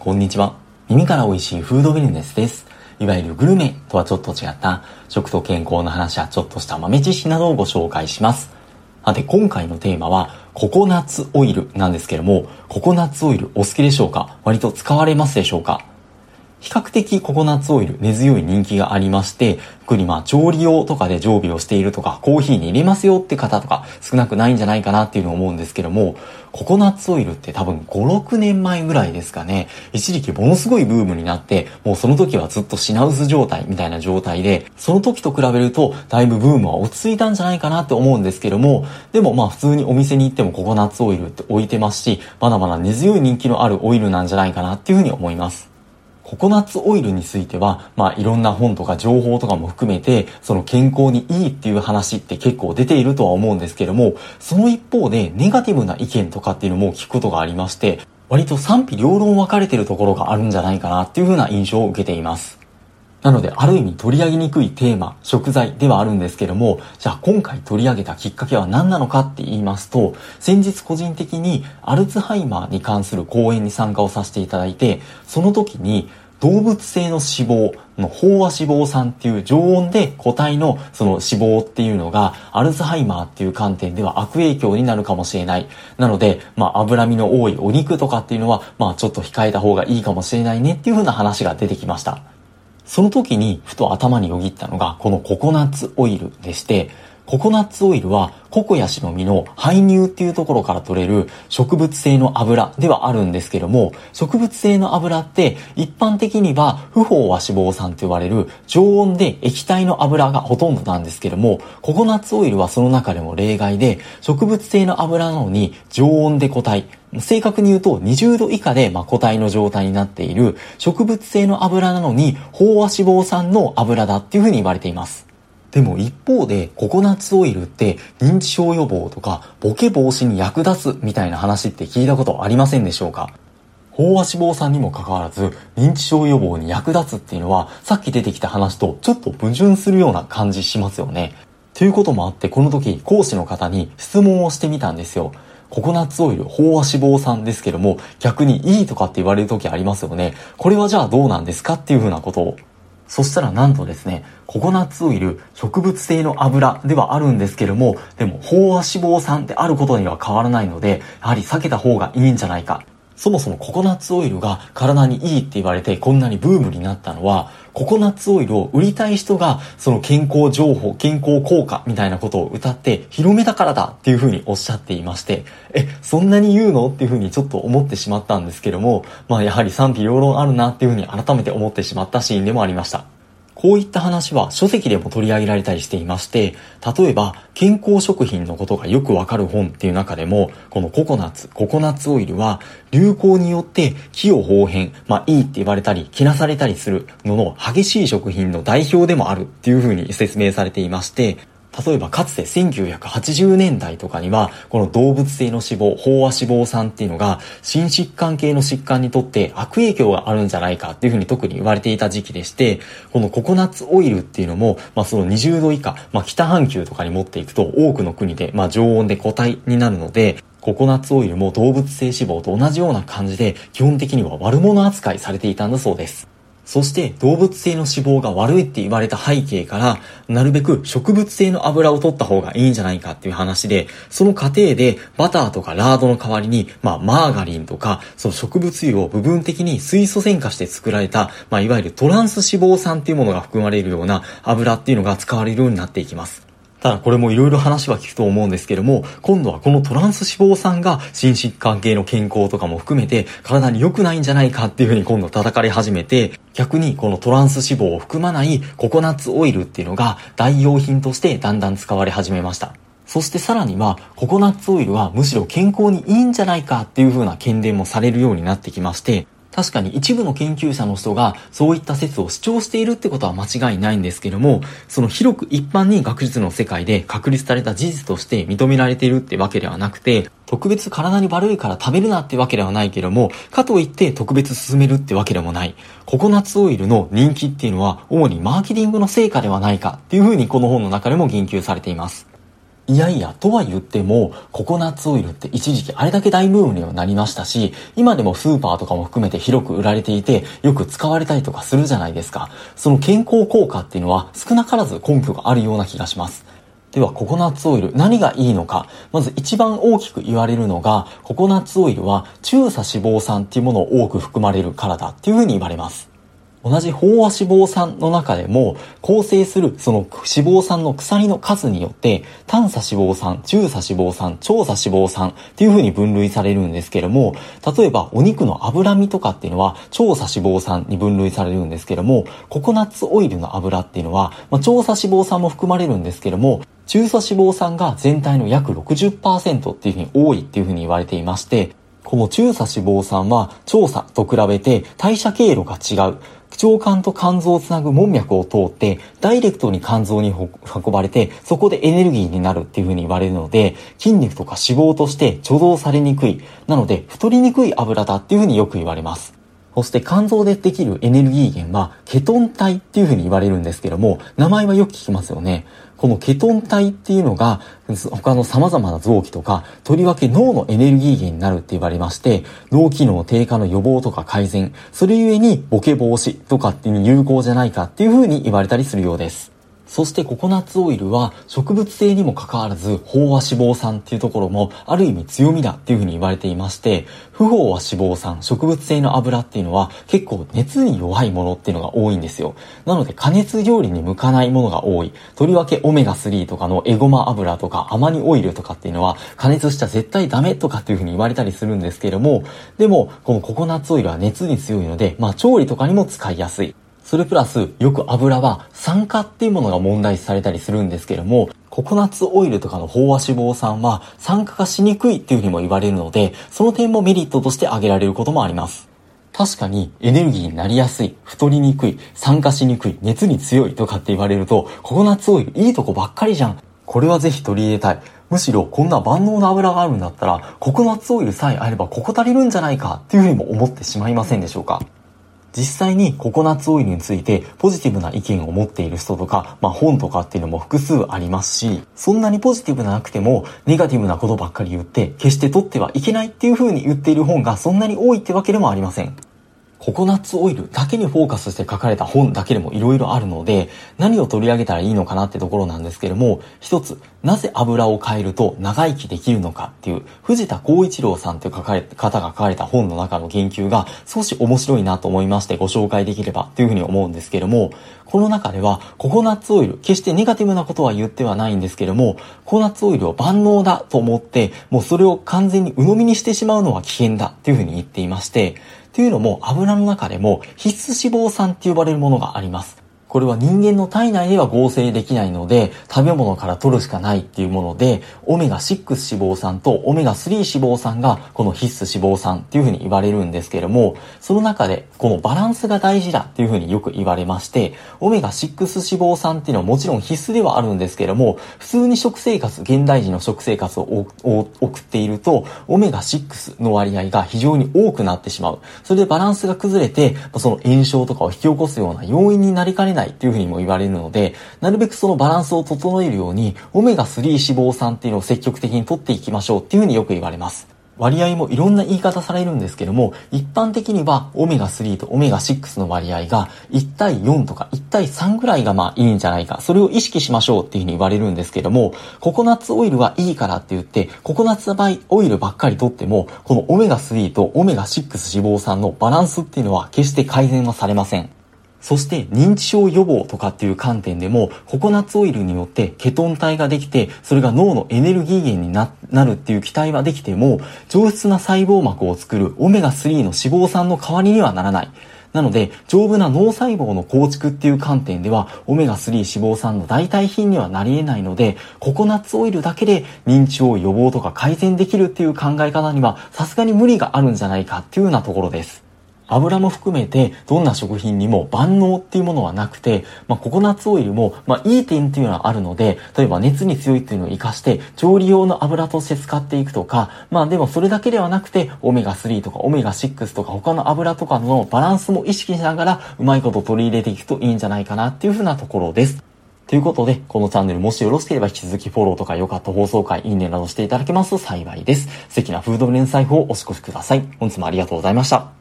こんにちは。耳から美味しいフードビルネスです。いわゆるグルメとはちょっと違った食と健康の話やちょっとした豆知識などをご紹介します。さて、今回のテーマはココナッツオイルなんですけども、ココナッツオイルお好きでしょうか？割と使われますでしょうか？比較的ココナッツオイル根強い人気がありまして、特にまあ調理用とかで常備をしているとか、コーヒーに入れますよって方とか少なくないんじゃないかなっていうのを思うんですけども、ココナッツオイルって多分5、6年前ぐらいですかね、一時期ものすごいブームになって、もうその時はずっと品薄状態みたいな状態で、その時と比べるとだいぶブームは落ち着いたんじゃないかなって思うんですけども、でもまあ普通にお店に行ってもココナッツオイルって置いてますし、まだまだ根強い人気のあるオイルなんじゃないかなっていうふうに思います。ココナッツオイルについては、まあいろんな本とか情報とかも含めて、その健康にいいっていう話って結構出ているとは思うんですけども、その一方でネガティブな意見とかっていうのも聞くことがありまして、割と賛否両論分かれてるところがあるんじゃないかなっていうふうな印象を受けています。なので、ある意味取り上げにくいテーマ、食材ではあるんですけども、じゃあ今回取り上げたきっかけは何なのかって言いますと、先日個人的にアルツハイマーに関する講演に参加をさせていただいて、その時に動物性の脂肪の飽和脂肪酸っていう常温で固体のその脂肪っていうのがアルツハイマーっていう観点では悪影響になるかもしれない。なので、まあ脂身の多いお肉とかっていうのは、まあちょっと控えた方がいいかもしれないねっていう風な話が出てきました。その時にふと頭によぎったのがこのココナッツオイルでして、ココナッツオイルはココヤシの実の排乳っていうところから取れる植物性の油ではあるんですけども、植物性の油って一般的には不飽和脂肪酸と呼ばれる常温で液体の油がほとんどなんですけども、ココナッツオイルはその中でも例外で、植物性の油なのに常温で固体、正確に言うと20度以下でま固体の状態になっている植物性の油なのに飽和脂肪酸の油だっていうふうに言われています。でも一方でココナッツオイルって認知症予防とかボケ防止に役立つみたいな話って聞いたことありませんでしょうか？飽和脂肪酸にもかかわらず認知症予防に役立つっていうのはさっき出てきた話とちょっと矛盾するような感じしますよね。ということもあってこの時講師の方に質問をしてみたんですよ。ココナッツオイル飽和脂肪酸ですけども逆にいいとかって言われる時ありますよね。これはじゃあどうなんですかっていうふうなことをそしたらなんとですね、ココナッツオイル、植物性の油ではあるんですけども、でも飽和脂肪酸であることには変わらないので、やはり避けた方がいいんじゃないか。そもそもココナッツオイルが体にいいって言われてこんなにブームになったのは、ココナッツオイルを売りたい人がその健康情報、健康効果みたいなことを歌って広めたからだっていうふうにおっしゃっていまして、え、そんなに言うの？っていうふうにちょっと思ってしまったんですけども、まあやはり賛否両論あるなっていうふうに改めて思ってしまったシーンでもありました。こういった話は書籍でも取り上げられたりしていまして、例えば健康食品のことがよくわかる本っていう中でも、このココナッツ、ココナッツオイルは流行によって気を方変、まあいいって言われたり、気なされたりするのの激しい食品の代表でもあるっていうふうに説明されていまして、例えばかつて1980年代とかには、この動物性の脂肪、飽和脂肪酸っていうのが、心疾患系の疾患にとって悪影響があるんじゃないかっていうふうに特に言われていた時期でして、このココナッツオイルっていうのも、まあその20度以下、まあ北半球とかに持っていくと多くの国で、まあ常温で固体になるので、ココナッツオイルも動物性脂肪と同じような感じで、基本的には悪者扱いされていたんだそうです。そして動物性の脂肪が悪いって言われた背景から、なるべく植物性の油を取った方がいいんじゃないかっていう話で、その過程でバターとかラードの代わりに、まあマーガリンとか、その植物油を部分的に水素酸化して作られた、まあいわゆるトランス脂肪酸っていうものが含まれるような油っていうのが使われるようになっていきます。ただこれもいろいろ話は聞くと思うんですけども、今度はこのトランス脂肪酸が心疾患系の健康とかも含めて体に良くないんじゃないかっていうふうに今度叩かれ始めて、逆にこのトランス脂肪を含まないココナッツオイルっていうのが代用品としてだんだん使われ始めました。そしてさらには、ココナッツオイルはむしろ健康にいいんじゃないかっていう風な検伝もされるようになってきまして、確かに一部の研究者の人がそういった説を主張しているってことは間違いないんですけども、その広く一般に学術の世界で確立された事実として認められているってわけではなくて、特別体に悪いから食べるなってわけではないけども、かといって特別進めるってわけでもない。ココナッツオイルの人気っていうのは主にマーケティングの成果ではないかっていうふうにこの本の中でも言及されています。いやいや、とは言っても、ココナッツオイルって一時期あれだけ大ブームにはなりましたし、今でもスーパーとかも含めて広く売られていて、よく使われたりとかするじゃないですか。その健康効果っていうのは少なからず根拠があるような気がします。では、ココナッツオイル、何がいいのか。まず一番大きく言われるのが、ココナッツオイルは中鎖脂肪酸っていうものを多く含まれるからだっていうふうに言われます。同じ飽和脂肪酸の中でも構成するその脂肪酸の鎖の数によって短鎖脂肪酸、中鎖脂肪酸、長鎖脂肪酸っていう風に分類されるんですけども例えばお肉の脂身とかっていうのは長鎖脂肪酸に分類されるんですけどもココナッツオイルの油っていうのは、まあ、長鎖脂肪酸も含まれるんですけども中鎖脂肪酸が全体の約60%っていう風に多いっていう風に言われていましてこの中鎖脂肪酸は調査と比べて代謝経路が違う。腸管と肝臓をつなぐ門脈を通って、ダイレクトに肝臓に運ばれて、そこでエネルギーになるっていうふうに言われるので、筋肉とか脂肪として貯蔵されにくい。なので、太りにくい油だっていうふうによく言われます。そして肝臓でできるエネルギー源はケトン体っていうふうに言われるんですけども、名前はよく聞きますよね。このケトン体っていうのが他の様々な臓器とか、とりわけ脳のエネルギー源になるって言われまして、脳機能低下の予防とか改善、それゆえにボケ防止とかっていう有効じゃないかっていうふうに言われたりするようです。そしてココナッツオイルは植物性にもかかわらず飽和脂肪酸っていうところもある意味強みだっていうふうに言われていまして、不飽和脂肪酸、植物性の油っていうのは結構熱に弱いものっていうのが多いんですよ。なので加熱料理に向かないものが多い。とりわけオメガ3とかのエゴマ油とかアマニオイルとかっていうのは加熱しちゃ絶対ダメとかっていうふうに言われたりするんですけれども、でもこのココナッツオイルは熱に強いので、まあ調理とかにも使いやすい。それプラス、よく油は酸化っていうものが問題視されたりするんですけども、ココナッツオイルとかの飽和脂肪酸は酸化がしにくいっていうふうにも言われるので、その点もメリットとして挙げられることもあります。確かにエネルギーになりやすい、太りにくい、酸化しにくい、熱に強いとかって言われると、ココナッツオイルいいとこばっかりじゃん。これはぜひ取り入れたい。むしろこんな万能な油があるんだったら、ココナッツオイルさえあればここ足りるんじゃないかっていうふうにも思ってしまいませんでしょうか？実際にココナッツオイルについてポジティブな意見を持っている人とか、まあ本とかっていうのも複数ありますし、そんなにポジティブななくてもネガティブなことばっかり言って決して取ってはいけないっていう風に言っている本がそんなに多いってわけでもありません。ココナッツオイルだけにフォーカスして書かれた本だけでも色々あるので、何を取り上げたらいいのかなってところなんですけれども、一つ、なぜ油を変えると長生きできるのかっていう、藤田光一郎さんという書かれ方が書かれた本の中の研究が少し面白いなと思いましてご紹介できればというふうに思うんですけれども、この中ではココナッツオイル、決してネガティブなことは言ってはないんですけれども、ココナッツオイルを万能だと思って、もうそれを完全に鵜呑みにしてしまうのは危険だっていうふうに言っていまして、というのも油の中でも必須脂肪酸って呼ばれるものがあります。これは人間の体内では合成できないので、食べ物から取るしかないっていうもので、オメガ6脂肪酸とオメガ3脂肪酸がこの必須脂肪酸っていうふうに言われるんですけれども、その中でこのバランスが大事だっていうふうによく言われまして、オメガ6脂肪酸っていうのはもちろん必須ではあるんですけれども、普通に食生活、現代人の食生活を送っていると、オメガ6の割合が非常に多くなってしまう。それでバランスが崩れて、その炎症とかを引き起こすような要因になりかねないないっていうふうにも言われるので、なるべくそのバランスを整えるように、オメガ3脂肪酸っていうのを積極的に取っていきましょうっていうふうによく言われます。割合もいろんな言い方されるんですけども、一般的にはオメガ3とオメガ6の割合が1対4とか1対3ぐらいがまあいいんじゃないか、それを意識しましょうっていうふうに言われるんですけども、ココナッツオイルはいいからって言って、ココナッツオイルばっかり取っても、このオメガ3とオメガ6脂肪酸のバランスっていうのは決して改善はされません。そして認知症予防とかっていう観点でもココナッツオイルによってケトン体ができてそれが脳のエネルギー源になるっていう期待はできても上質な細胞膜を作るオメガ3の脂肪酸の代わりにはならない。なので、丈夫な脳細胞の構築っていう観点では、オメガ3脂肪酸の代替品にはなり得ないので、ココナッツオイルだけで認知症予防とか改善できるっていう考え方には、さすがに無理があるんじゃないかっていうようなところです。油も含めてどんな食品にも万能っていうものはなくて、まあ、ココナッツオイルも、まあ、いい点っていうのはあるので、例えば熱に強いっていうのを活かして調理用の油として使っていくとか、まあでもそれだけではなくて、オメガ3とかオメガ6とか他の油とかのバランスも意識しながらうまいこと取り入れていくといいんじゃないかなっていうふうなところです。ということで、このチャンネルもしよろしければ引き続きフォローとか良かった放送回、いいねなどしていただけますと幸いです。素敵なフード連載法をお過ごしください。本日もありがとうございました。